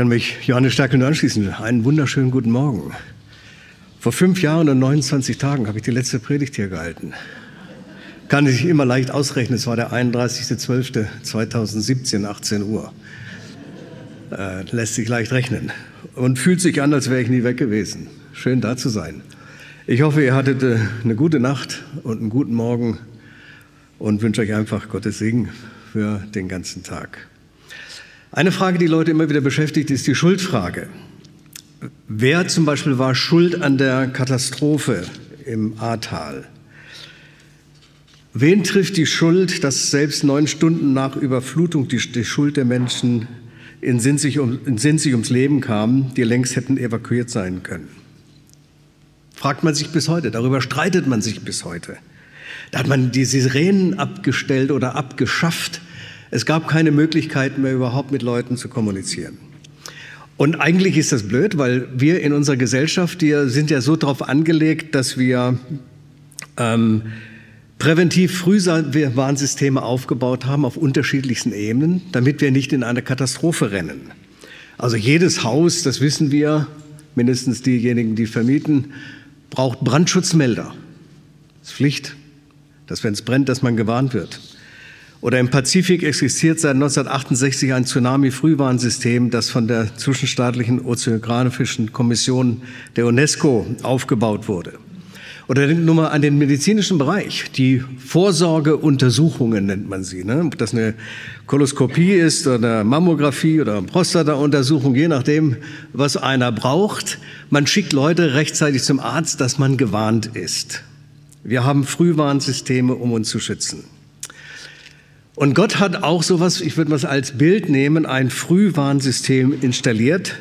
Kann mich Johannes Stärkel nur anschließen. Einen wunderschönen guten Morgen. Vor fünf Jahren und 29 Tagen habe ich die letzte Predigt hier gehalten. Kann ich immer leicht ausrechnen. Es war der 31.12.2017, 18 Uhr. Äh, lässt sich leicht rechnen. Und fühlt sich an, als wäre ich nie weg gewesen. Schön da zu sein. Ich hoffe, ihr hattet äh, eine gute Nacht und einen guten Morgen und wünsche euch einfach Gottes Segen für den ganzen Tag. Eine Frage, die Leute immer wieder beschäftigt, ist die Schuldfrage. Wer zum Beispiel war schuld an der Katastrophe im Ahrtal? Wen trifft die Schuld, dass selbst neun Stunden nach Überflutung die, Schuld der Menschen in Sinzig, um, in Sinzig ums Leben kam, die längst hätten evakuiert sein können? Fragt man sich bis heute, darüber streitet man sich bis heute. Da hat man die Sirenen abgestellt oder abgeschafft, es gab keine Möglichkeit mehr, überhaupt mit Leuten zu kommunizieren. Und eigentlich ist das blöd, weil wir in unserer Gesellschaft, wir sind ja so darauf angelegt, dass wir ähm, präventiv Frühwarnsysteme aufgebaut haben auf unterschiedlichsten Ebenen, damit wir nicht in eine Katastrophe rennen. Also jedes Haus, das wissen wir, mindestens diejenigen, die vermieten, braucht Brandschutzmelder. Das ist Pflicht, dass wenn es brennt, dass man gewarnt wird. Oder im Pazifik existiert seit 1968 ein Tsunami-Frühwarnsystem, das von der Zwischenstaatlichen Ozeanographischen Kommission der UNESCO aufgebaut wurde. Oder denkt nur mal an den medizinischen Bereich. Die Vorsorgeuntersuchungen nennt man sie. Ne? Ob das eine Koloskopie ist oder Mammographie oder Prostata-Untersuchung, je nachdem, was einer braucht. Man schickt Leute rechtzeitig zum Arzt, dass man gewarnt ist. Wir haben Frühwarnsysteme, um uns zu schützen. Und Gott hat auch sowas, ich würde mal als Bild nehmen, ein Frühwarnsystem installiert,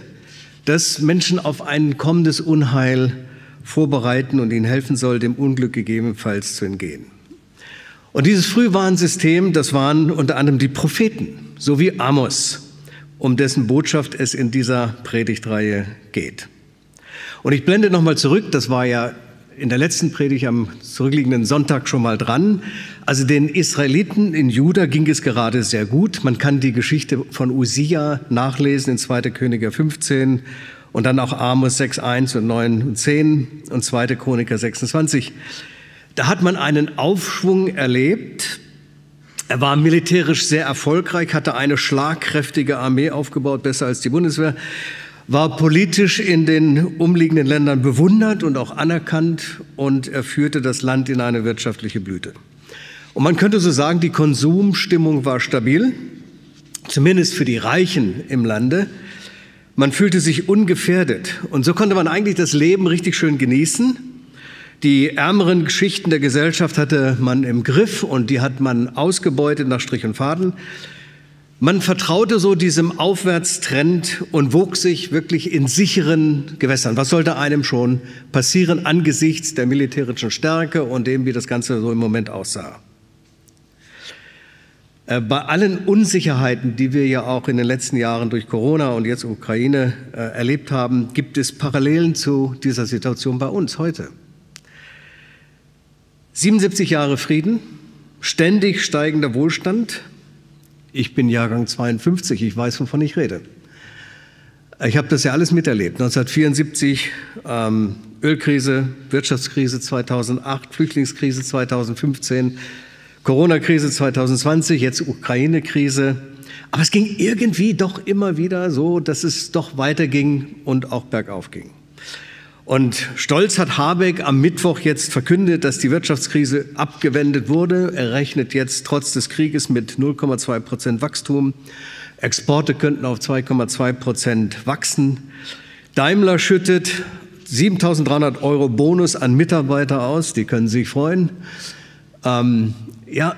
das Menschen auf ein kommendes Unheil vorbereiten und ihnen helfen soll, dem Unglück gegebenenfalls zu entgehen. Und dieses Frühwarnsystem, das waren unter anderem die Propheten, so wie Amos, um dessen Botschaft es in dieser Predigtreihe geht. Und ich blende nochmal zurück, das war ja in der letzten Predigt am zurückliegenden Sonntag schon mal dran. Also den Israeliten in Juda ging es gerade sehr gut. Man kann die Geschichte von Usia nachlesen in 2. Könige 15 und dann auch Amos 6, 1 und 9 und 10 und 2. Chroniker 26. Da hat man einen Aufschwung erlebt. Er war militärisch sehr erfolgreich, hatte eine schlagkräftige Armee aufgebaut, besser als die Bundeswehr war politisch in den umliegenden Ländern bewundert und auch anerkannt und er führte das Land in eine wirtschaftliche Blüte. Und man könnte so sagen, die Konsumstimmung war stabil, zumindest für die Reichen im Lande. Man fühlte sich ungefährdet und so konnte man eigentlich das Leben richtig schön genießen. Die ärmeren Geschichten der Gesellschaft hatte man im Griff und die hat man ausgebeutet nach Strich und Faden. Man vertraute so diesem Aufwärtstrend und wog sich wirklich in sicheren Gewässern. Was sollte einem schon passieren angesichts der militärischen Stärke und dem, wie das Ganze so im Moment aussah? Bei allen Unsicherheiten, die wir ja auch in den letzten Jahren durch Corona und jetzt Ukraine äh, erlebt haben, gibt es Parallelen zu dieser Situation bei uns heute. 77 Jahre Frieden, ständig steigender Wohlstand, ich bin Jahrgang 52, ich weiß, wovon ich rede. Ich habe das ja alles miterlebt. 1974 ähm, Ölkrise, Wirtschaftskrise 2008, Flüchtlingskrise 2015, Corona-Krise 2020, jetzt Ukraine-Krise. Aber es ging irgendwie doch immer wieder so, dass es doch weiterging und auch bergauf ging. Und stolz hat Habeck am Mittwoch jetzt verkündet, dass die Wirtschaftskrise abgewendet wurde. Er rechnet jetzt trotz des Krieges mit 0,2 Prozent Wachstum. Exporte könnten auf 2,2 Prozent wachsen. Daimler schüttet 7.300 Euro Bonus an Mitarbeiter aus. Die können sich freuen. Ähm, ja,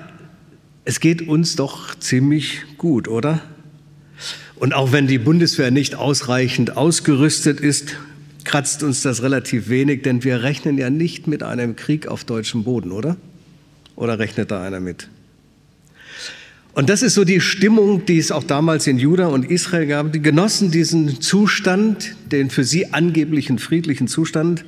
es geht uns doch ziemlich gut, oder? Und auch wenn die Bundeswehr nicht ausreichend ausgerüstet ist, kratzt uns das relativ wenig, denn wir rechnen ja nicht mit einem Krieg auf deutschem Boden, oder? Oder rechnet da einer mit? Und das ist so die Stimmung, die es auch damals in Juda und Israel gab. Die genossen diesen Zustand, den für sie angeblichen friedlichen Zustand.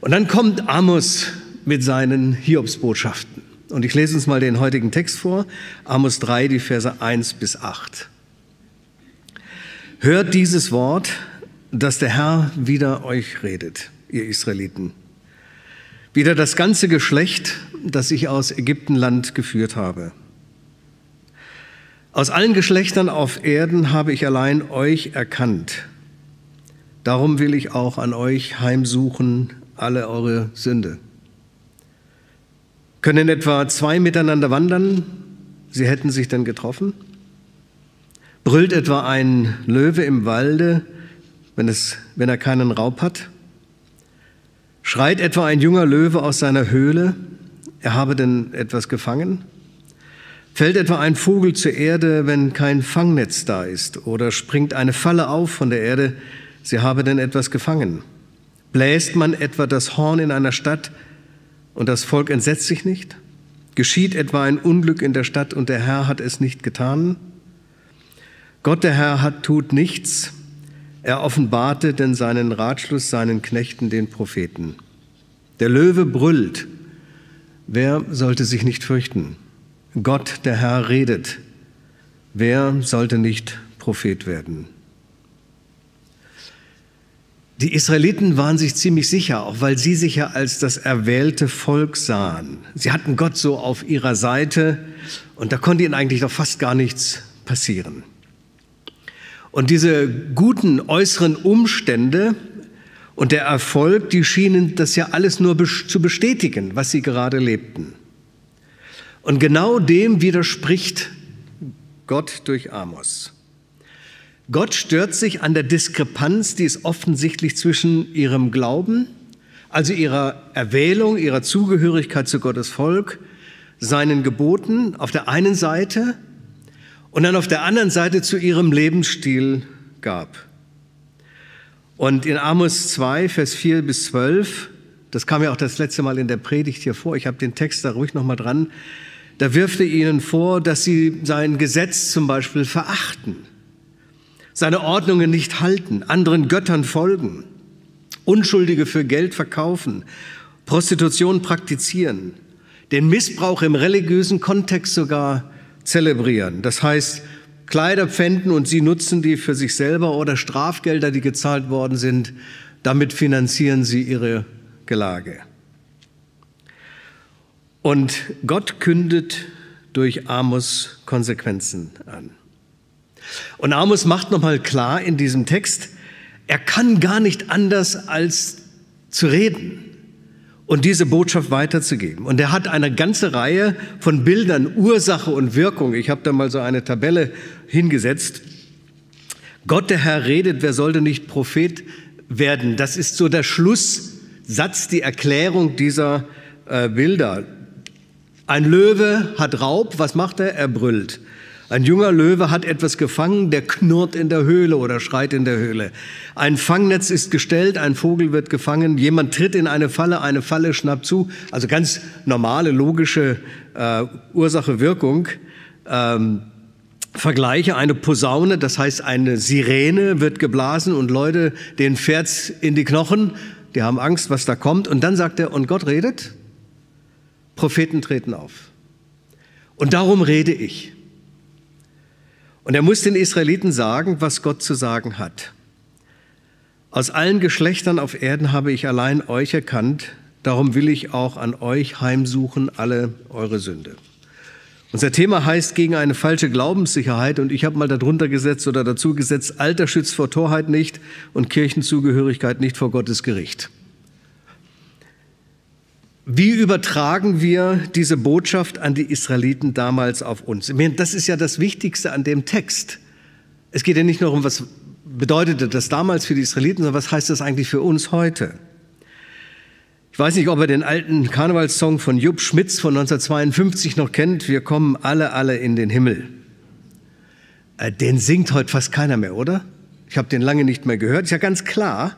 Und dann kommt Amos mit seinen Hiobsbotschaften. Und ich lese uns mal den heutigen Text vor, Amos 3, die Verse 1 bis 8. Hört dieses Wort, dass der Herr wieder euch redet, ihr Israeliten. Wieder das ganze Geschlecht, das ich aus Ägyptenland geführt habe. Aus allen Geschlechtern auf Erden habe ich allein euch erkannt. Darum will ich auch an euch heimsuchen alle eure Sünde. Können etwa zwei miteinander wandern? Sie hätten sich dann getroffen? Brüllt etwa ein Löwe im Walde, wenn, es, wenn er keinen Raub hat? Schreit etwa ein junger Löwe aus seiner Höhle, er habe denn etwas gefangen? Fällt etwa ein Vogel zur Erde, wenn kein Fangnetz da ist? Oder springt eine Falle auf von der Erde, sie habe denn etwas gefangen? Bläst man etwa das Horn in einer Stadt und das Volk entsetzt sich nicht? Geschieht etwa ein Unglück in der Stadt und der Herr hat es nicht getan? Gott der Herr hat, tut nichts, er offenbarte denn seinen Ratschluss seinen Knechten, den Propheten. Der Löwe brüllt, wer sollte sich nicht fürchten? Gott, der Herr, redet. Wer sollte nicht Prophet werden? Die Israeliten waren sich ziemlich sicher, auch weil sie sich ja als das erwählte Volk sahen. Sie hatten Gott so auf ihrer Seite und da konnte ihnen eigentlich doch fast gar nichts passieren. Und diese guten äußeren Umstände und der Erfolg, die schienen das ja alles nur zu bestätigen, was sie gerade lebten. Und genau dem widerspricht Gott durch Amos. Gott stört sich an der Diskrepanz, die es offensichtlich zwischen ihrem Glauben, also ihrer Erwählung, ihrer Zugehörigkeit zu Gottes Volk, seinen Geboten auf der einen Seite und dann auf der anderen Seite zu ihrem Lebensstil gab. Und in Amos 2, Vers 4 bis 12, das kam ja auch das letzte Mal in der Predigt hier vor, ich habe den Text da ruhig nochmal dran, da wirft er ihnen vor, dass sie sein Gesetz zum Beispiel verachten, seine Ordnungen nicht halten, anderen Göttern folgen, Unschuldige für Geld verkaufen, Prostitution praktizieren, den Missbrauch im religiösen Kontext sogar zelebrieren. Das heißt, Kleider pfänden und sie nutzen die für sich selber oder Strafgelder, die gezahlt worden sind, damit finanzieren sie ihre Gelage. Und Gott kündet durch Amos Konsequenzen an. Und Amos macht nochmal klar in diesem Text, er kann gar nicht anders als zu reden und diese Botschaft weiterzugeben. Und er hat eine ganze Reihe von Bildern, Ursache und Wirkung. Ich habe da mal so eine Tabelle hingesetzt. Gott der Herr redet, wer sollte nicht Prophet werden? Das ist so der Schlusssatz, die Erklärung dieser äh, Bilder. Ein Löwe hat Raub, was macht er? Er brüllt. Ein junger Löwe hat etwas gefangen, der knurrt in der Höhle oder schreit in der Höhle. Ein Fangnetz ist gestellt, ein Vogel wird gefangen, jemand tritt in eine Falle, eine Falle schnappt zu. Also ganz normale, logische äh, Ursache-Wirkung. Ähm, Vergleiche, eine Posaune, das heißt eine Sirene wird geblasen und Leute, denen fährt's in die Knochen, die haben Angst, was da kommt. Und dann sagt er, und Gott redet? Propheten treten auf. Und darum rede ich. Und er muss den Israeliten sagen, was Gott zu sagen hat. Aus allen Geschlechtern auf Erden habe ich allein euch erkannt, darum will ich auch an euch heimsuchen alle eure Sünde. Unser Thema heißt gegen eine falsche Glaubenssicherheit und ich habe mal darunter gesetzt oder dazu gesetzt, Alter schützt vor Torheit nicht und Kirchenzugehörigkeit nicht vor Gottes Gericht. Wie übertragen wir diese Botschaft an die Israeliten damals auf uns? Das ist ja das Wichtigste an dem Text. Es geht ja nicht nur um, was bedeutete das damals für die Israeliten, sondern was heißt das eigentlich für uns heute? Ich weiß nicht, ob ihr den alten Karnevalssong von Jupp Schmitz von 1952 noch kennt. Wir kommen alle, alle in den Himmel. Äh, den singt heute fast keiner mehr, oder? Ich habe den lange nicht mehr gehört. Ist ja ganz klar,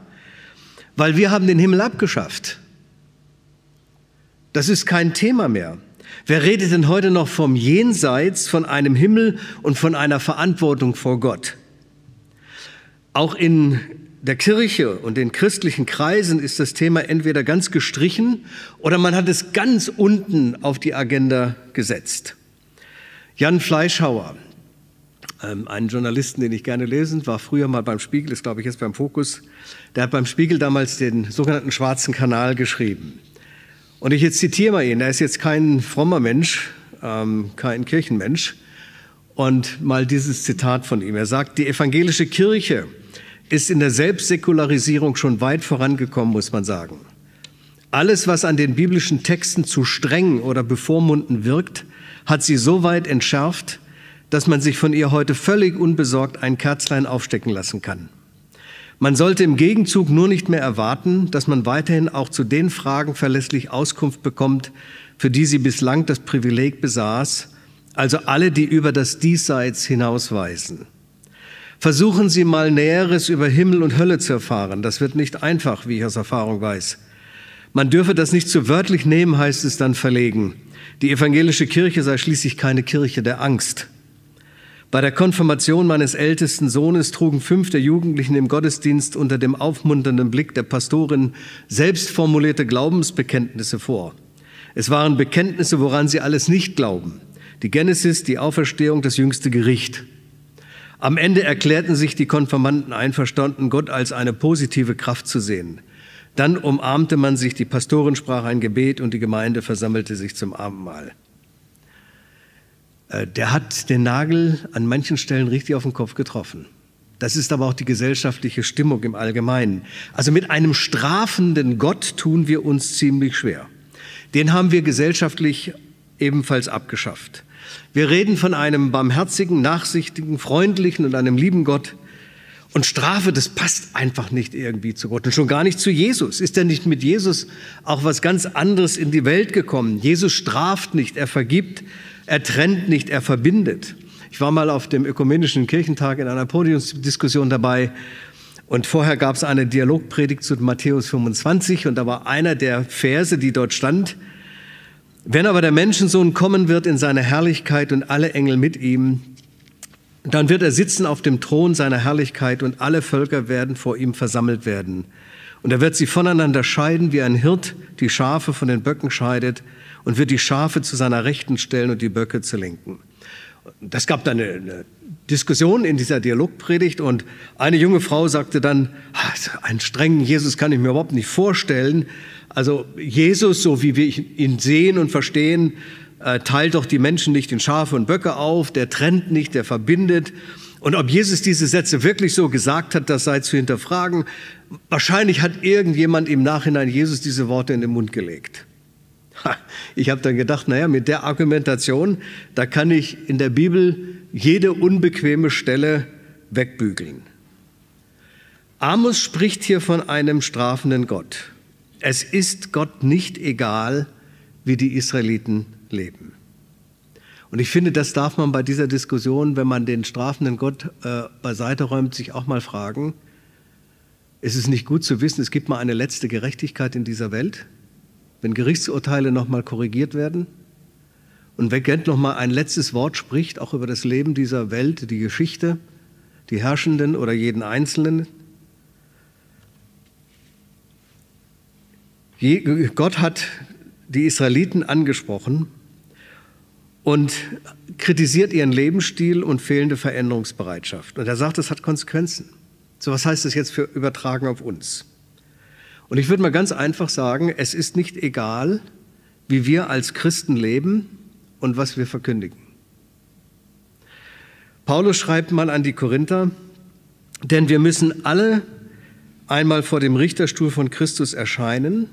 weil wir haben den Himmel abgeschafft. Das ist kein Thema mehr. Wer redet denn heute noch vom Jenseits, von einem Himmel und von einer Verantwortung vor Gott? Auch in der Kirche und in christlichen Kreisen ist das Thema entweder ganz gestrichen oder man hat es ganz unten auf die Agenda gesetzt. Jan Fleischhauer, ähm, einen Journalisten, den ich gerne lesen, war früher mal beim Spiegel, ist glaube ich jetzt beim Fokus, der hat beim Spiegel damals den sogenannten Schwarzen Kanal geschrieben. Und ich jetzt zitiere mal ihn, er ist jetzt kein frommer Mensch, ähm, kein Kirchenmensch. Und mal dieses Zitat von ihm. Er sagt, die evangelische Kirche ist in der Selbstsäkularisierung schon weit vorangekommen, muss man sagen. Alles, was an den biblischen Texten zu streng oder bevormunden wirkt, hat sie so weit entschärft, dass man sich von ihr heute völlig unbesorgt ein Kerzlein aufstecken lassen kann. Man sollte im Gegenzug nur nicht mehr erwarten, dass man weiterhin auch zu den Fragen verlässlich Auskunft bekommt, für die sie bislang das Privileg besaß, also alle, die über das Diesseits hinausweisen. Versuchen Sie mal Näheres über Himmel und Hölle zu erfahren. Das wird nicht einfach, wie ich aus Erfahrung weiß. Man dürfe das nicht zu wörtlich nehmen, heißt es dann verlegen. Die evangelische Kirche sei schließlich keine Kirche der Angst. Bei der Konfirmation meines ältesten Sohnes trugen fünf der Jugendlichen im Gottesdienst unter dem aufmunternden Blick der Pastorin selbst formulierte Glaubensbekenntnisse vor. Es waren Bekenntnisse, woran sie alles nicht glauben. Die Genesis, die Auferstehung, das jüngste Gericht. Am Ende erklärten sich die Konfirmanden einverstanden, Gott als eine positive Kraft zu sehen. Dann umarmte man sich, die Pastorin sprach ein Gebet und die Gemeinde versammelte sich zum Abendmahl. Äh, der hat den Nagel an manchen Stellen richtig auf den Kopf getroffen. Das ist aber auch die gesellschaftliche Stimmung im Allgemeinen. Also mit einem strafenden Gott tun wir uns ziemlich schwer. Den haben wir gesellschaftlich ebenfalls abgeschafft. Wir reden von einem barmherzigen, nachsichtigen, freundlichen und einem lieben Gott. Und Strafe, das passt einfach nicht irgendwie zu Gott und schon gar nicht zu Jesus. Ist er nicht mit Jesus auch was ganz anderes in die Welt gekommen? Jesus straft nicht, er vergibt, er trennt nicht, er verbindet. Ich war mal auf dem Ökumenischen Kirchentag in einer Podiumsdiskussion dabei und vorher gab es eine Dialogpredigt zu Matthäus 25 und da war einer der Verse, die dort stand, wenn aber der Menschensohn kommen wird in seine Herrlichkeit und alle Engel mit ihm, dann wird er sitzen auf dem Thron seiner Herrlichkeit und alle Völker werden vor ihm versammelt werden. Und er wird sie voneinander scheiden, wie ein Hirt die Schafe von den Böcken scheidet und wird die Schafe zu seiner Rechten stellen und die Böcke zu lenken. Das gab dann eine, eine Diskussion in dieser Dialogpredigt und eine junge Frau sagte dann, ah, einen strengen Jesus kann ich mir überhaupt nicht vorstellen. Also Jesus, so wie wir ihn sehen und verstehen, äh, teilt doch die Menschen nicht in Schafe und Böcke auf, der trennt nicht, der verbindet. Und ob Jesus diese Sätze wirklich so gesagt hat, das sei zu hinterfragen. Wahrscheinlich hat irgendjemand im Nachhinein Jesus diese Worte in den Mund gelegt. Ich habe dann gedacht, naja, mit der Argumentation, da kann ich in der Bibel jede unbequeme Stelle wegbügeln. Amos spricht hier von einem strafenden Gott. Es ist Gott nicht egal, wie die Israeliten leben. Und ich finde, das darf man bei dieser Diskussion, wenn man den strafenden Gott äh, beiseite räumt, sich auch mal fragen. Ist es nicht gut zu wissen, es gibt mal eine letzte Gerechtigkeit in dieser Welt? Wenn Gerichtsurteile nochmal korrigiert werden und wenn Gent nochmal ein letztes Wort spricht, auch über das Leben dieser Welt, die Geschichte, die Herrschenden oder jeden Einzelnen. Gott hat die Israeliten angesprochen und kritisiert ihren Lebensstil und fehlende Veränderungsbereitschaft. Und er sagt, das hat Konsequenzen. So, was heißt das jetzt für übertragen auf uns? Und ich würde mal ganz einfach sagen, es ist nicht egal, wie wir als Christen leben und was wir verkündigen. Paulus schreibt mal an die Korinther, denn wir müssen alle einmal vor dem Richterstuhl von Christus erscheinen,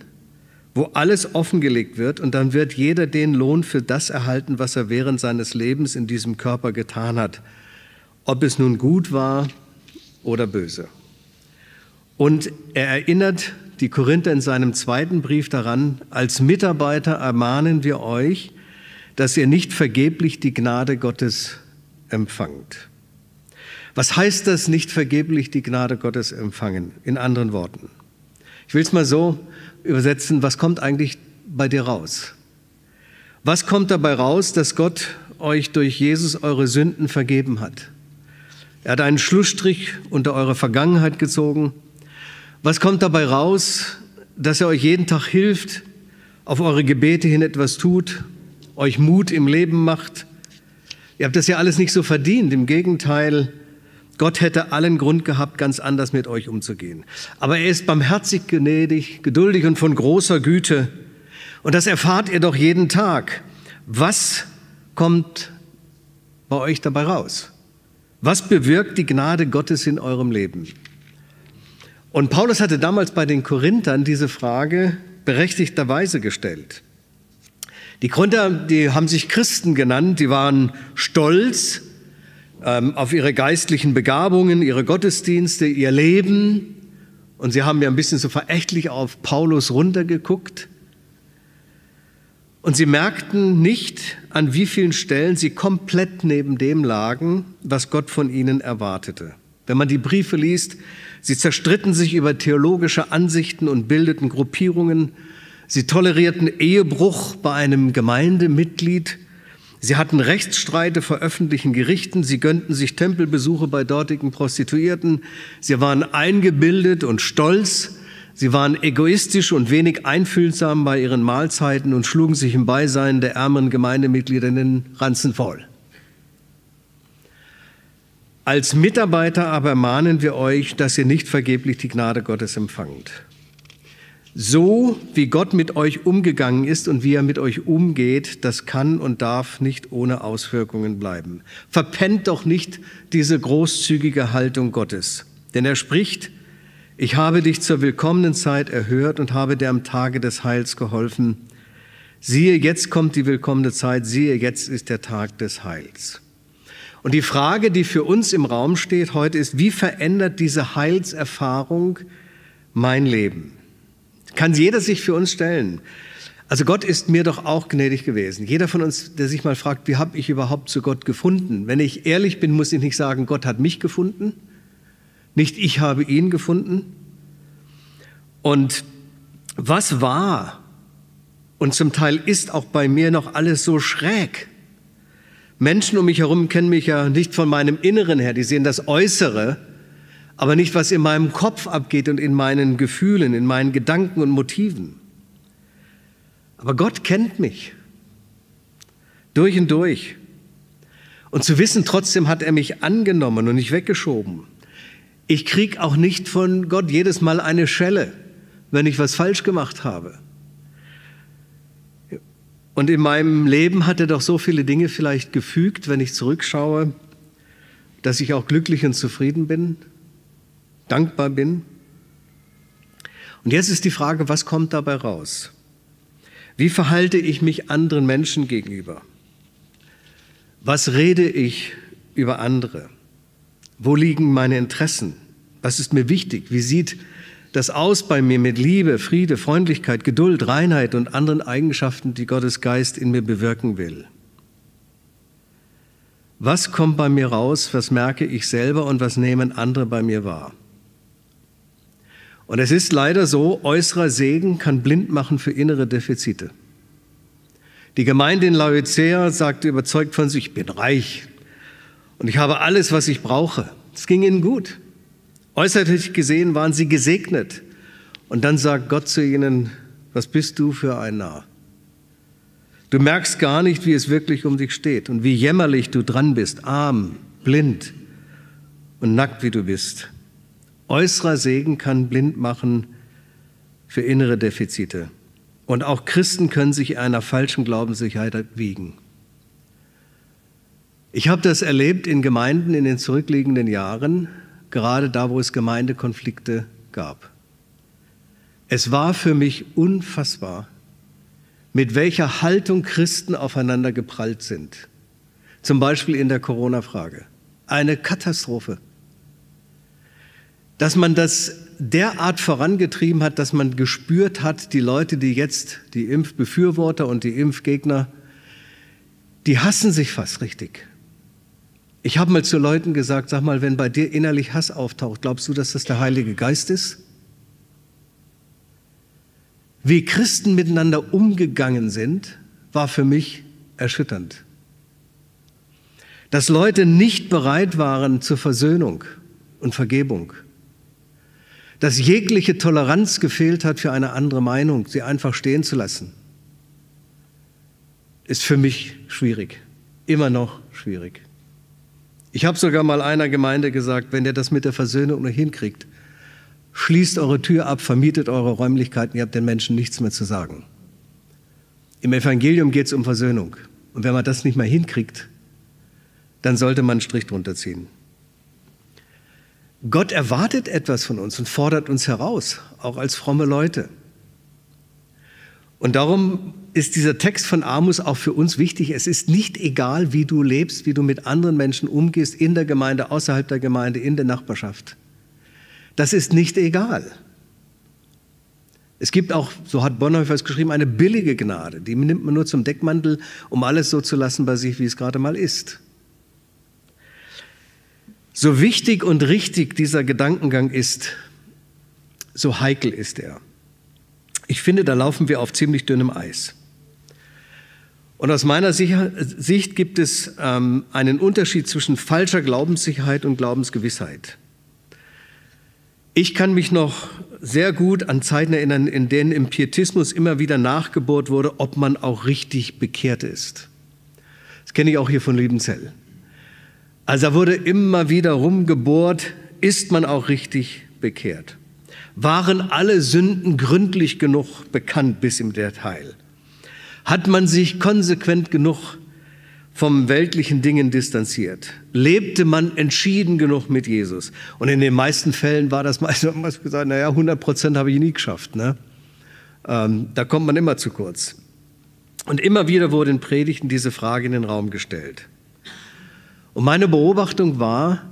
wo alles offengelegt wird und dann wird jeder den Lohn für das erhalten, was er während seines Lebens in diesem Körper getan hat, ob es nun gut war oder böse. Und er erinnert die Korinther in seinem zweiten Brief daran, als Mitarbeiter ermahnen wir euch, dass ihr nicht vergeblich die Gnade Gottes empfangt. Was heißt das, nicht vergeblich die Gnade Gottes empfangen? In anderen Worten. Ich will es mal so übersetzen, was kommt eigentlich bei dir raus? Was kommt dabei raus, dass Gott euch durch Jesus eure Sünden vergeben hat? Er hat einen Schlussstrich unter eure Vergangenheit gezogen. Was kommt dabei raus, dass er euch jeden Tag hilft, auf eure Gebete hin etwas tut, euch Mut im Leben macht? Ihr habt das ja alles nicht so verdient. Im Gegenteil, Gott hätte allen Grund gehabt, ganz anders mit euch umzugehen. Aber er ist barmherzig, gnädig, geduldig und von großer Güte. Und das erfahrt ihr doch jeden Tag. Was kommt bei euch dabei raus? Was bewirkt die Gnade Gottes in eurem Leben? Und Paulus hatte damals bei den Korinthern diese Frage berechtigterweise gestellt. Die Korinther, die haben sich Christen genannt, die waren stolz ähm, auf ihre geistlichen Begabungen, ihre Gottesdienste, ihr Leben. Und sie haben ja ein bisschen so verächtlich auf Paulus runtergeguckt. Und sie merkten nicht, an wie vielen Stellen sie komplett neben dem lagen, was Gott von ihnen erwartete. Wenn man die Briefe liest, sie zerstritten sich über theologische Ansichten und bildeten Gruppierungen. Sie tolerierten Ehebruch bei einem Gemeindemitglied Sie hatten Rechtsstreite vor öffentlichen Gerichten, sie gönnten sich Tempelbesuche bei dortigen Prostituierten, sie waren eingebildet und stolz, sie waren egoistisch und wenig einfühlsam bei ihren Mahlzeiten und schlugen sich im Beisein der ärmeren Gemeindemitglieder in den Ranzen voll. Als Mitarbeiter aber mahnen wir euch, dass ihr nicht vergeblich die Gnade Gottes empfangt. So wie Gott mit euch umgegangen ist und wie er mit euch umgeht, das kann und darf nicht ohne Auswirkungen bleiben. Verpennt doch nicht diese großzügige Haltung Gottes. Denn er spricht, ich habe dich zur willkommenen Zeit erhört und habe dir am Tage des Heils geholfen. Siehe, jetzt kommt die willkommene Zeit, siehe, jetzt ist der Tag des Heils. Und die Frage, die für uns im Raum steht heute ist, wie verändert diese Heilserfahrung mein Leben? Kann jeder sich für uns stellen. Also Gott ist mir doch auch gnädig gewesen. Jeder von uns, der sich mal fragt, wie habe ich überhaupt zu Gott gefunden? Wenn ich ehrlich bin, muss ich nicht sagen, Gott hat mich gefunden, nicht ich habe ihn gefunden. Und was war und zum Teil ist auch bei mir noch alles so schräg. Menschen um mich herum kennen mich ja nicht von meinem Inneren her, die sehen das Äußere, aber nicht, was in meinem Kopf abgeht und in meinen Gefühlen, in meinen Gedanken und Motiven. Aber Gott kennt mich durch und durch. Und zu wissen, trotzdem hat er mich angenommen und nicht weggeschoben. Ich krieg auch nicht von Gott jedes Mal eine Schelle, wenn ich was falsch gemacht habe. Und in meinem Leben hat er doch so viele Dinge vielleicht gefügt, wenn ich zurückschaue, dass ich auch glücklich und zufrieden bin dankbar bin. Und jetzt ist die Frage, was kommt dabei raus? Wie verhalte ich mich anderen Menschen gegenüber? Was rede ich über andere? Wo liegen meine Interessen? Was ist mir wichtig? Wie sieht das aus bei mir mit Liebe, Friede, Freundlichkeit, Geduld, Reinheit und anderen Eigenschaften, die Gottes Geist in mir bewirken will? Was kommt bei mir raus? Was merke ich selber und was nehmen andere bei mir wahr? Und es ist leider so, äußerer Segen kann blind machen für innere Defizite. Die Gemeinde in Laodicea sagte überzeugt von sich, ich bin reich und ich habe alles, was ich brauche. Es ging ihnen gut. Äußerlich gesehen waren sie gesegnet. Und dann sagt Gott zu ihnen, was bist du für ein Narr? Du merkst gar nicht, wie es wirklich um dich steht und wie jämmerlich du dran bist, arm, blind und nackt wie du bist. Äußerer Segen kann blind machen für innere Defizite. Und auch Christen können sich einer falschen Glaubenssicherheit wiegen. Ich habe das erlebt in Gemeinden in den zurückliegenden Jahren, gerade da, wo es Gemeindekonflikte gab. Es war für mich unfassbar, mit welcher Haltung Christen aufeinander geprallt sind. Zum Beispiel in der Corona-Frage. Eine Katastrophe dass man das derart vorangetrieben hat, dass man gespürt hat, die Leute, die jetzt, die Impfbefürworter und die Impfgegner, die hassen sich fast richtig. Ich habe mal zu Leuten gesagt, sag mal, wenn bei dir innerlich Hass auftaucht, glaubst du, dass das der Heilige Geist ist? Wie Christen miteinander umgegangen sind, war für mich erschütternd. Dass Leute nicht bereit waren zur Versöhnung und Vergebung. Dass jegliche Toleranz gefehlt hat für eine andere Meinung, sie einfach stehen zu lassen, ist für mich schwierig. Immer noch schwierig. Ich habe sogar mal einer Gemeinde gesagt, wenn ihr das mit der Versöhnung nur hinkriegt, schließt eure Tür ab, vermietet eure Räumlichkeiten, ihr habt den Menschen nichts mehr zu sagen. Im Evangelium geht es um Versöhnung. Und wenn man das nicht mehr hinkriegt, dann sollte man einen Strich drunter ziehen. Gott erwartet etwas von uns und fordert uns heraus, auch als fromme Leute. Und darum ist dieser Text von Amos auch für uns wichtig. Es ist nicht egal, wie du lebst, wie du mit anderen Menschen umgehst, in der Gemeinde, außerhalb der Gemeinde, in der Nachbarschaft. Das ist nicht egal. Es gibt auch, so hat Bonhoeffer es geschrieben, eine billige Gnade. Die nimmt man nur zum Deckmantel, um alles so zu lassen bei sich, wie es gerade mal ist. So wichtig und richtig dieser Gedankengang ist, so heikel ist er. Ich finde, da laufen wir auf ziemlich dünnem Eis. Und aus meiner Sicht gibt es ähm, einen Unterschied zwischen falscher Glaubenssicherheit und Glaubensgewissheit. Ich kann mich noch sehr gut an Zeiten erinnern, in denen im Pietismus immer wieder nachgebohrt wurde, ob man auch richtig bekehrt ist. Das kenne ich auch hier von Liebenzell. Also da wurde immer wieder rumgebohrt, ist man auch richtig bekehrt? Waren alle Sünden gründlich genug bekannt bis im Detail? Hat man sich konsequent genug vom weltlichen Dingen distanziert? Lebte man entschieden genug mit Jesus? Und in den meisten Fällen war das meistens gesagt, naja, 100 Prozent habe ich nie geschafft. Ne? Ähm, da kommt man immer zu kurz. Und immer wieder wurde in Predigten diese Frage in den Raum gestellt. Und meine Beobachtung war,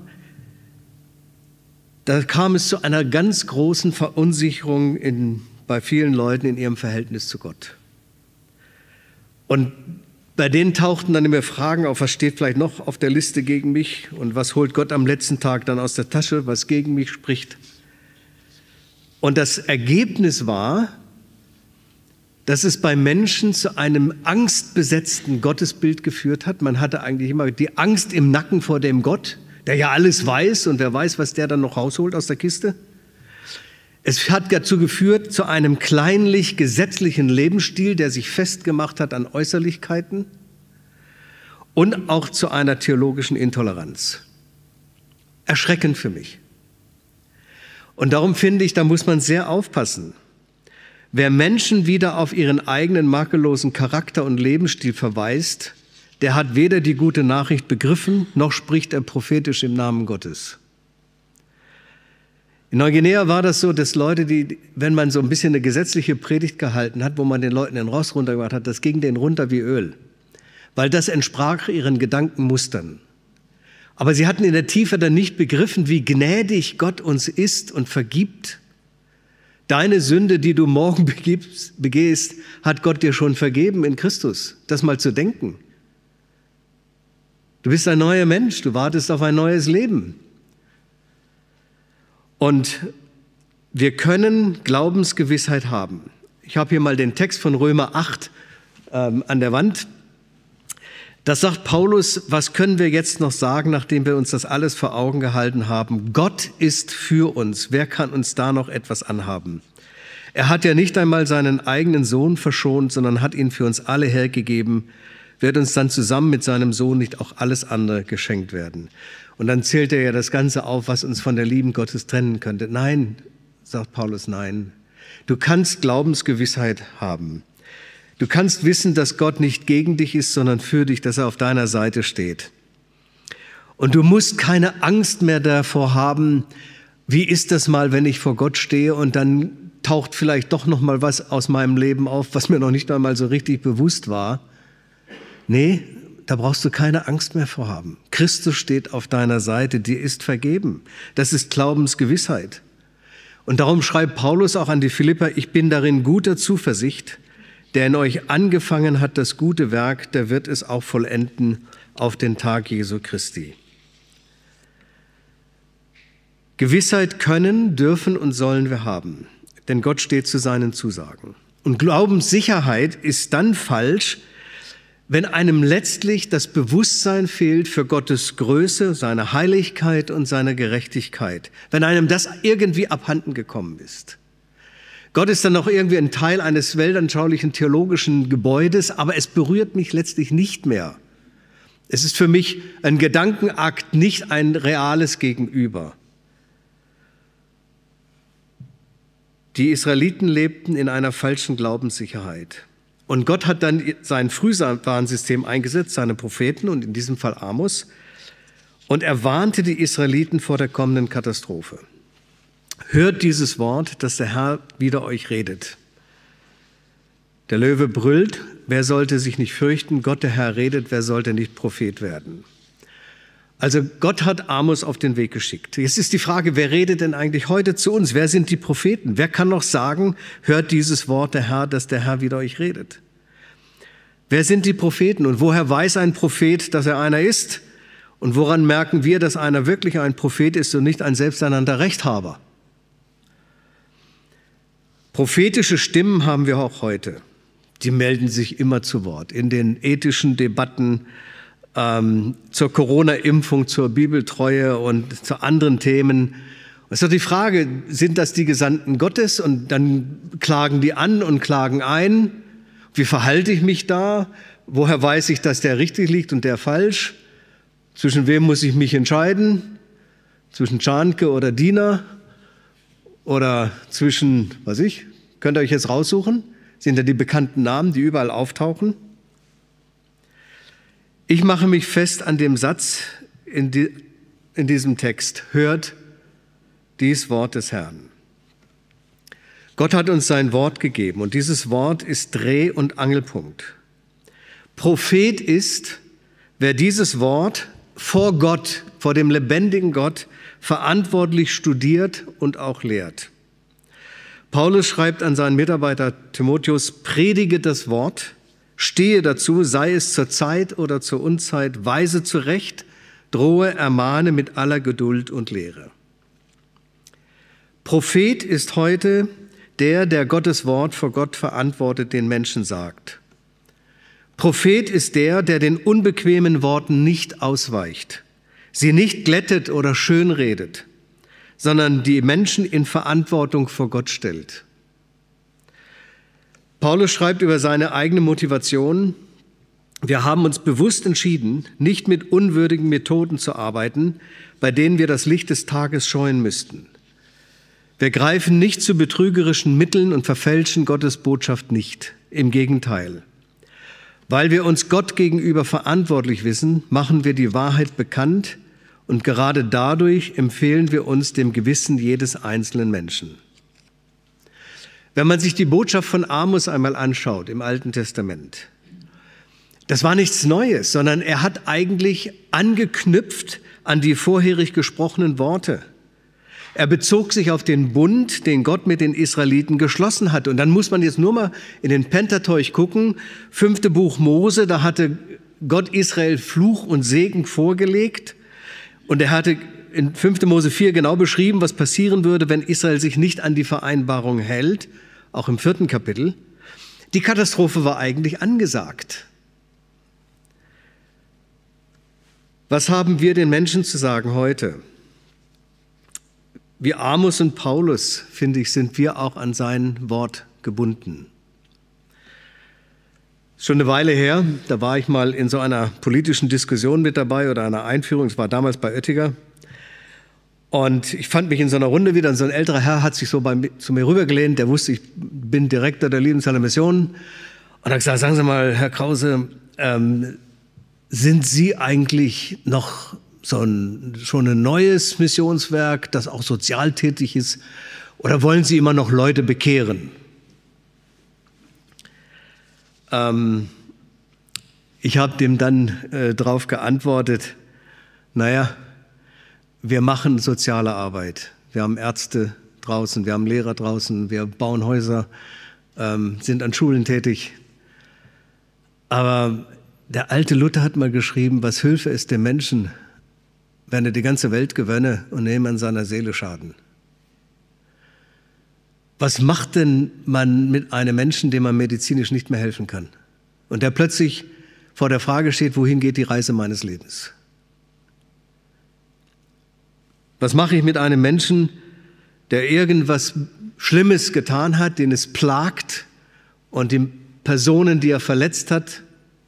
da kam es zu einer ganz großen Verunsicherung in, bei vielen Leuten in ihrem Verhältnis zu Gott. Und bei denen tauchten dann immer Fragen auf, was steht vielleicht noch auf der Liste gegen mich und was holt Gott am letzten Tag dann aus der Tasche, was gegen mich spricht. Und das Ergebnis war, dass es bei Menschen zu einem angstbesetzten Gottesbild geführt hat. Man hatte eigentlich immer die Angst im Nacken vor dem Gott, der ja alles weiß und wer weiß, was der dann noch rausholt aus der Kiste. Es hat dazu geführt, zu einem kleinlich gesetzlichen Lebensstil, der sich festgemacht hat an Äußerlichkeiten und auch zu einer theologischen Intoleranz. Erschreckend für mich. Und darum finde ich, da muss man sehr aufpassen. Wer Menschen wieder auf ihren eigenen makellosen Charakter und Lebensstil verweist, der hat weder die gute Nachricht begriffen, noch spricht er prophetisch im Namen Gottes. In Neuguinea war das so, dass Leute, die, wenn man so ein bisschen eine gesetzliche Predigt gehalten hat, wo man den Leuten den Ross runtergemacht hat, das ging denen runter wie Öl, weil das entsprach ihren Gedankenmustern. Aber sie hatten in der Tiefe dann nicht begriffen, wie gnädig Gott uns ist und vergibt. Deine Sünde, die du morgen begibst, begehst, hat Gott dir schon vergeben in Christus. Das mal zu denken. Du bist ein neuer Mensch, du wartest auf ein neues Leben. Und wir können Glaubensgewissheit haben. Ich habe hier mal den Text von Römer 8 ähm, an der Wand. Das sagt Paulus, was können wir jetzt noch sagen, nachdem wir uns das alles vor Augen gehalten haben? Gott ist für uns. Wer kann uns da noch etwas anhaben? Er hat ja nicht einmal seinen eigenen Sohn verschont, sondern hat ihn für uns alle hergegeben. Wird uns dann zusammen mit seinem Sohn nicht auch alles andere geschenkt werden? Und dann zählt er ja das Ganze auf, was uns von der Lieben Gottes trennen könnte. Nein, sagt Paulus, nein. Du kannst Glaubensgewissheit haben. Du kannst wissen, dass Gott nicht gegen dich ist, sondern für dich, dass er auf deiner Seite steht. Und du musst keine Angst mehr davor haben, wie ist das mal, wenn ich vor Gott stehe und dann taucht vielleicht doch noch mal was aus meinem Leben auf, was mir noch nicht einmal so richtig bewusst war. Nee, da brauchst du keine Angst mehr vor haben. Christus steht auf deiner Seite, dir ist vergeben. Das ist Glaubensgewissheit. Und darum schreibt Paulus auch an die Philipper, ich bin darin guter Zuversicht, der in euch angefangen hat das gute Werk, der wird es auch vollenden auf den Tag Jesu Christi. Gewissheit können, dürfen und sollen wir haben, denn Gott steht zu seinen Zusagen. Und Glaubenssicherheit ist dann falsch, wenn einem letztlich das Bewusstsein fehlt für Gottes Größe, seine Heiligkeit und seine Gerechtigkeit, wenn einem das irgendwie abhanden gekommen ist. Gott ist dann noch irgendwie ein Teil eines weltanschaulichen theologischen Gebäudes, aber es berührt mich letztlich nicht mehr. Es ist für mich ein Gedankenakt, nicht ein reales Gegenüber. Die Israeliten lebten in einer falschen Glaubenssicherheit. Und Gott hat dann sein Frühwarnsystem eingesetzt, seine Propheten und in diesem Fall Amos. Und er warnte die Israeliten vor der kommenden Katastrophe. Hört dieses Wort, dass der Herr wieder euch redet. Der Löwe brüllt, wer sollte sich nicht fürchten? Gott, der Herr, redet, wer sollte nicht Prophet werden? Also Gott hat Amos auf den Weg geschickt. Jetzt ist die Frage, wer redet denn eigentlich heute zu uns? Wer sind die Propheten? Wer kann noch sagen, hört dieses Wort der Herr, dass der Herr wieder euch redet? Wer sind die Propheten und woher weiß ein Prophet, dass er einer ist? Und woran merken wir, dass einer wirklich ein Prophet ist und nicht ein selbsternannter Rechthaber? Prophetische Stimmen haben wir auch heute. Die melden sich immer zu Wort in den ethischen Debatten, ähm, zur Corona-Impfung, zur Bibeltreue und zu anderen Themen. Es ist doch die Frage, sind das die Gesandten Gottes? Und dann klagen die an und klagen ein. Wie verhalte ich mich da? Woher weiß ich, dass der richtig liegt und der falsch? Zwischen wem muss ich mich entscheiden? Zwischen Schanke oder Diener? Oder zwischen, was ich, könnt ihr euch jetzt raussuchen? Sind ja die bekannten Namen, die überall auftauchen? Ich mache mich fest an dem Satz in, die, in diesem Text. Hört dies Wort des Herrn. Gott hat uns sein Wort gegeben und dieses Wort ist Dreh- und Angelpunkt. Prophet ist, wer dieses Wort vor Gott, vor dem lebendigen Gott, verantwortlich studiert und auch lehrt. Paulus schreibt an seinen Mitarbeiter Timotheus, predige das Wort, Stehe dazu, sei es zur Zeit oder zur Unzeit, weise zurecht, drohe, ermahne mit aller Geduld und Lehre. Prophet ist heute der, der Gottes Wort vor Gott verantwortet, den Menschen sagt. Prophet ist der, der den unbequemen Worten nicht ausweicht, sie nicht glättet oder schönredet, sondern die Menschen in Verantwortung vor Gott stellt. Paulus schreibt über seine eigene Motivation, wir haben uns bewusst entschieden, nicht mit unwürdigen Methoden zu arbeiten, bei denen wir das Licht des Tages scheuen müssten. Wir greifen nicht zu betrügerischen Mitteln und verfälschen Gottes Botschaft nicht. Im Gegenteil. Weil wir uns Gott gegenüber verantwortlich wissen, machen wir die Wahrheit bekannt und gerade dadurch empfehlen wir uns dem Gewissen jedes einzelnen Menschen. Wenn man sich die Botschaft von Amos einmal anschaut im Alten Testament, das war nichts Neues, sondern er hat eigentlich angeknüpft an die vorherig gesprochenen Worte. Er bezog sich auf den Bund, den Gott mit den Israeliten geschlossen hat. Und dann muss man jetzt nur mal in den Pentateuch gucken. Fünfte Buch Mose, da hatte Gott Israel Fluch und Segen vorgelegt. Und er hatte in 5. Mose 4 genau beschrieben, was passieren würde, wenn Israel sich nicht an die Vereinbarung hält, auch im vierten Kapitel. Die Katastrophe war eigentlich angesagt. Was haben wir den Menschen zu sagen heute? Wie Amos und Paulus, finde ich, sind wir auch an sein Wort gebunden. Schon eine Weile her, da war ich mal in so einer politischen Diskussion mit dabei oder einer Einführung, es war damals bei Oettinger. Und ich fand mich in so einer Runde wieder, und so ein älterer Herr hat sich so bei, zu mir rübergelehnt, der wusste, ich bin Direktor der Lebenshalle Mission. Und hat gesagt, sagen Sie mal, Herr Krause, ähm, sind Sie eigentlich noch so ein, schon ein neues Missionswerk, das auch sozial tätig ist, oder wollen Sie immer noch Leute bekehren? Ähm, ich habe dem dann äh, darauf geantwortet, naja, wir machen soziale Arbeit. Wir haben Ärzte draußen, wir haben Lehrer draußen, wir bauen Häuser, ähm, sind an Schulen tätig. Aber der alte Luther hat mal geschrieben, was Hilfe ist dem Menschen, wenn er die ganze Welt gewönne und nehme an seiner Seele Schaden. Was macht denn man mit einem Menschen, dem man medizinisch nicht mehr helfen kann? Und der plötzlich vor der Frage steht, wohin geht die Reise meines Lebens? Was mache ich mit einem Menschen, der irgendwas Schlimmes getan hat, den es plagt und die Personen, die er verletzt hat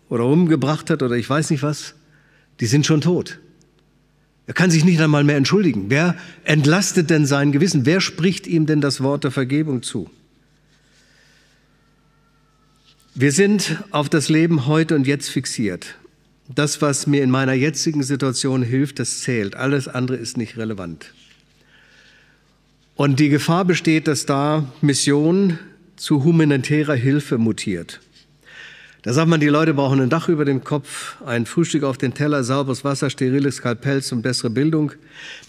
oder umgebracht hat oder ich weiß nicht was, die sind schon tot. Er kann sich nicht einmal mehr entschuldigen. Wer entlastet denn sein Gewissen? Wer spricht ihm denn das Wort der Vergebung zu? Wir sind auf das Leben heute und jetzt fixiert. Das, was mir in meiner jetzigen Situation hilft, das zählt. Alles andere ist nicht relevant. Und die Gefahr besteht, dass da Mission zu humanitärer Hilfe mutiert. Da sagt man, die Leute brauchen ein Dach über dem Kopf, ein Frühstück auf den Teller, sauberes Wasser, steriles Kalpelz und bessere Bildung.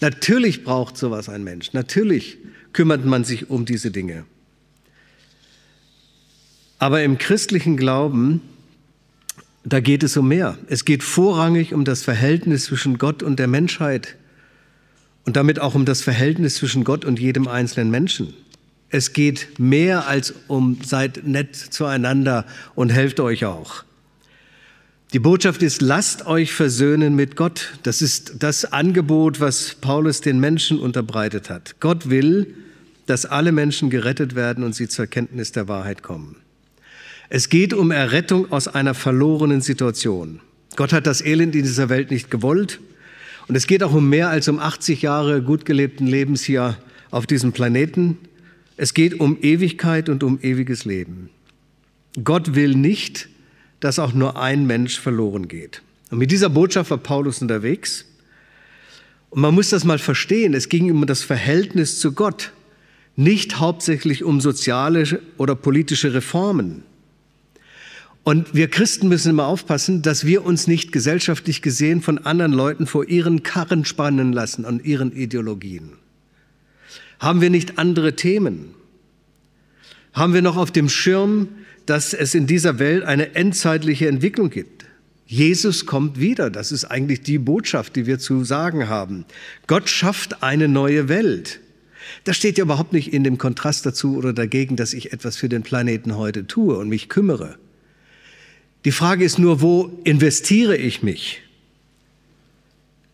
Natürlich braucht sowas ein Mensch. Natürlich kümmert man sich um diese Dinge. Aber im christlichen Glauben, da geht es um mehr. Es geht vorrangig um das Verhältnis zwischen Gott und der Menschheit und damit auch um das Verhältnis zwischen Gott und jedem einzelnen Menschen. Es geht mehr als um seid nett zueinander und helft euch auch. Die Botschaft ist, lasst euch versöhnen mit Gott. Das ist das Angebot, was Paulus den Menschen unterbreitet hat. Gott will, dass alle Menschen gerettet werden und sie zur Kenntnis der Wahrheit kommen. Es geht um Errettung aus einer verlorenen Situation. Gott hat das Elend in dieser Welt nicht gewollt. Und es geht auch um mehr als um 80 Jahre gut gelebten Lebens hier auf diesem Planeten. Es geht um Ewigkeit und um ewiges Leben. Gott will nicht, dass auch nur ein Mensch verloren geht. Und mit dieser Botschaft war Paulus unterwegs. Und man muss das mal verstehen. Es ging um das Verhältnis zu Gott, nicht hauptsächlich um soziale oder politische Reformen. Und wir Christen müssen immer aufpassen, dass wir uns nicht gesellschaftlich gesehen von anderen Leuten vor ihren Karren spannen lassen an ihren Ideologien. Haben wir nicht andere Themen? Haben wir noch auf dem Schirm, dass es in dieser Welt eine endzeitliche Entwicklung gibt? Jesus kommt wieder. Das ist eigentlich die Botschaft, die wir zu sagen haben. Gott schafft eine neue Welt. Das steht ja überhaupt nicht in dem Kontrast dazu oder dagegen, dass ich etwas für den Planeten heute tue und mich kümmere. Die Frage ist nur, wo investiere ich mich?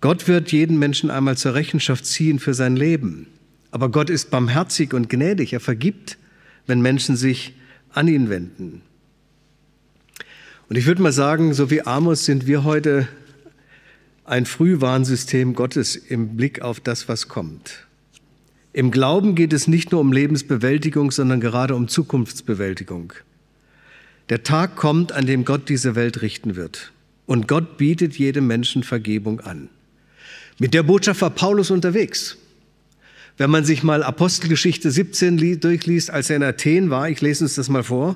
Gott wird jeden Menschen einmal zur Rechenschaft ziehen für sein Leben. Aber Gott ist barmherzig und gnädig. Er vergibt, wenn Menschen sich an ihn wenden. Und ich würde mal sagen, so wie Amos sind wir heute ein Frühwarnsystem Gottes im Blick auf das, was kommt. Im Glauben geht es nicht nur um Lebensbewältigung, sondern gerade um Zukunftsbewältigung. Der Tag kommt, an dem Gott diese Welt richten wird. Und Gott bietet jedem Menschen Vergebung an. Mit der Botschaft war Paulus unterwegs. Wenn man sich mal Apostelgeschichte 17 durchliest, als er in Athen war, ich lese uns das mal vor,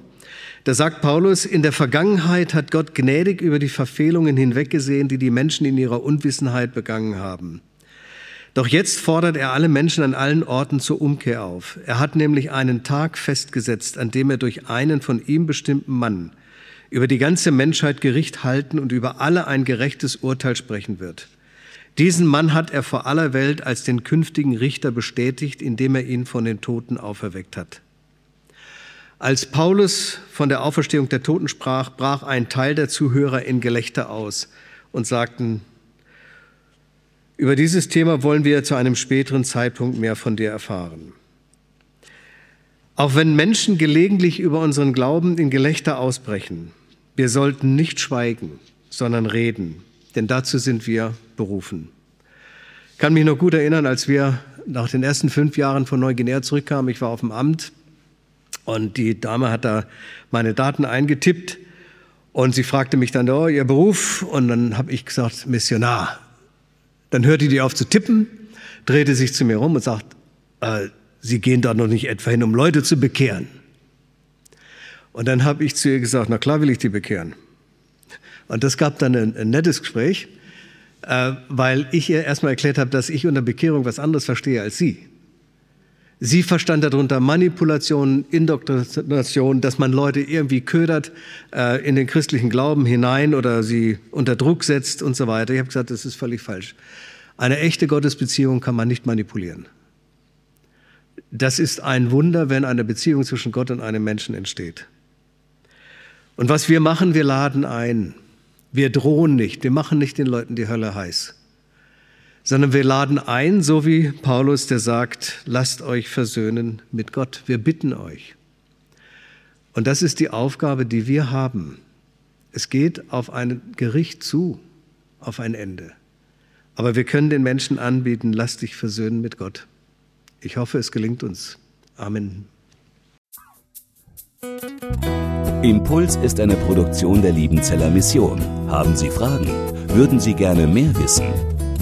da sagt Paulus, in der Vergangenheit hat Gott gnädig über die Verfehlungen hinweggesehen, die die Menschen in ihrer Unwissenheit begangen haben. Doch jetzt fordert er alle Menschen an allen Orten zur Umkehr auf. Er hat nämlich einen Tag festgesetzt, an dem er durch einen von ihm bestimmten Mann über die ganze Menschheit Gericht halten und über alle ein gerechtes Urteil sprechen wird. Diesen Mann hat er vor aller Welt als den künftigen Richter bestätigt, indem er ihn von den Toten auferweckt hat. Als Paulus von der Auferstehung der Toten sprach, brach ein Teil der Zuhörer in Gelächter aus und sagten, über dieses Thema wollen wir zu einem späteren Zeitpunkt mehr von dir erfahren. Auch wenn Menschen gelegentlich über unseren Glauben in Gelächter ausbrechen, wir sollten nicht schweigen, sondern reden, denn dazu sind wir berufen. Ich kann mich noch gut erinnern, als wir nach den ersten fünf Jahren von Neuguinea zurückkamen. Ich war auf dem Amt und die Dame hat da meine Daten eingetippt und sie fragte mich dann, oh, Ihr Beruf? Und dann habe ich gesagt, Missionar. Dann hörte die auf zu tippen, drehte sich zu mir rum und sagt, äh, Sie gehen da noch nicht etwa hin, um Leute zu bekehren. Und dann habe ich zu ihr gesagt, na klar will ich die bekehren. Und das gab dann ein, ein nettes Gespräch, äh, weil ich ihr erstmal erklärt habe, dass ich unter Bekehrung was anderes verstehe als sie. Sie verstand darunter Manipulation, Indoktrination, dass man Leute irgendwie ködert äh, in den christlichen Glauben hinein oder sie unter Druck setzt und so weiter. Ich habe gesagt, das ist völlig falsch. Eine echte Gottesbeziehung kann man nicht manipulieren. Das ist ein Wunder, wenn eine Beziehung zwischen Gott und einem Menschen entsteht. Und was wir machen, wir laden ein. Wir drohen nicht, wir machen nicht den Leuten die Hölle heiß, sondern wir laden ein, so wie Paulus, der sagt, lasst euch versöhnen mit Gott. Wir bitten euch. Und das ist die Aufgabe, die wir haben. Es geht auf ein Gericht zu, auf ein Ende. Aber wir können den Menschen anbieten, lass dich versöhnen mit Gott. Ich hoffe, es gelingt uns. Amen. Impuls ist eine Produktion der Liebenzeller Mission. Haben Sie Fragen? Würden Sie gerne mehr wissen?